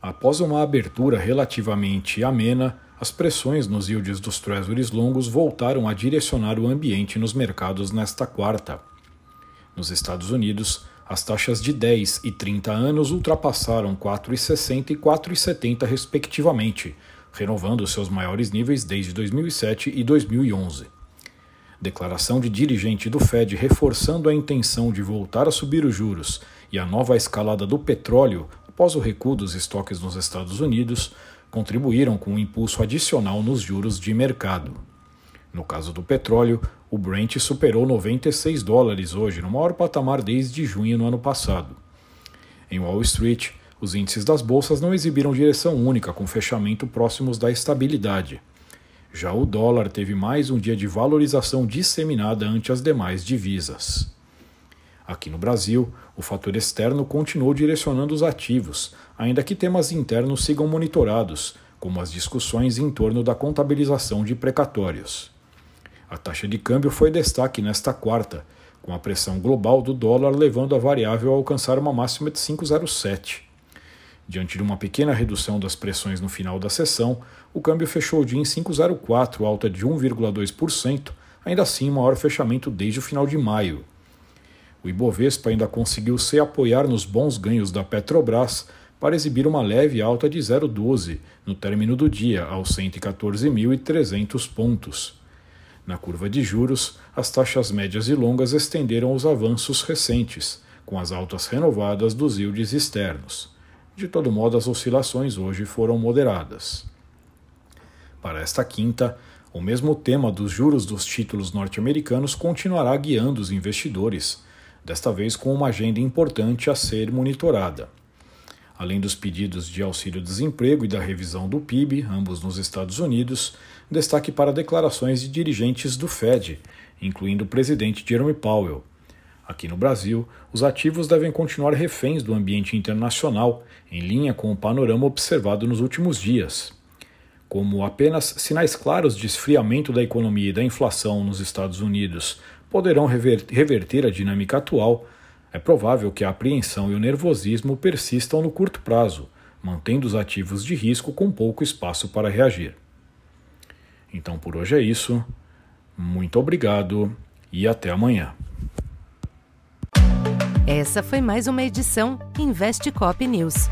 Após uma abertura relativamente amena, as pressões nos yields dos treasuries longos voltaram a direcionar o ambiente nos mercados nesta quarta. Nos Estados Unidos, as taxas de 10 e 30 anos ultrapassaram 4,60 e 4,70 respectivamente, renovando seus maiores níveis desde 2007 e 2011. Declaração de dirigente do Fed reforçando a intenção de voltar a subir os juros e a nova escalada do petróleo após o recuo dos estoques nos Estados Unidos, contribuíram com um impulso adicional nos juros de mercado. No caso do petróleo, o Brent superou 96 dólares hoje, no maior patamar desde junho no ano passado. Em Wall Street, os índices das bolsas não exibiram direção única, com fechamento próximos da estabilidade. Já o dólar teve mais um dia de valorização disseminada ante as demais divisas. Aqui no Brasil, o fator externo continuou direcionando os ativos, ainda que temas internos sigam monitorados, como as discussões em torno da contabilização de precatórios. A taxa de câmbio foi destaque nesta quarta, com a pressão global do dólar levando a variável a alcançar uma máxima de 5,07. Diante de uma pequena redução das pressões no final da sessão, o câmbio fechou o dia em 5,04, alta de 1,2%, ainda assim maior fechamento desde o final de maio. O Ibovespa ainda conseguiu se apoiar nos bons ganhos da Petrobras para exibir uma leve alta de 0,12 no término do dia, aos 114.300 pontos. Na curva de juros, as taxas médias e longas estenderam os avanços recentes, com as altas renovadas dos yields externos. De todo modo, as oscilações hoje foram moderadas. Para esta quinta, o mesmo tema dos juros dos títulos norte-americanos continuará guiando os investidores desta vez com uma agenda importante a ser monitorada. Além dos pedidos de auxílio-desemprego e da revisão do PIB, ambos nos Estados Unidos, destaque para declarações de dirigentes do Fed, incluindo o presidente Jerome Powell. Aqui no Brasil, os ativos devem continuar reféns do ambiente internacional, em linha com o panorama observado nos últimos dias. Como apenas sinais claros de esfriamento da economia e da inflação nos Estados Unidos poderão reverter a dinâmica atual, é provável que a apreensão e o nervosismo persistam no curto prazo, mantendo os ativos de risco com pouco espaço para reagir. Então por hoje é isso. Muito obrigado e até amanhã. Essa foi mais uma edição Investe Cop News.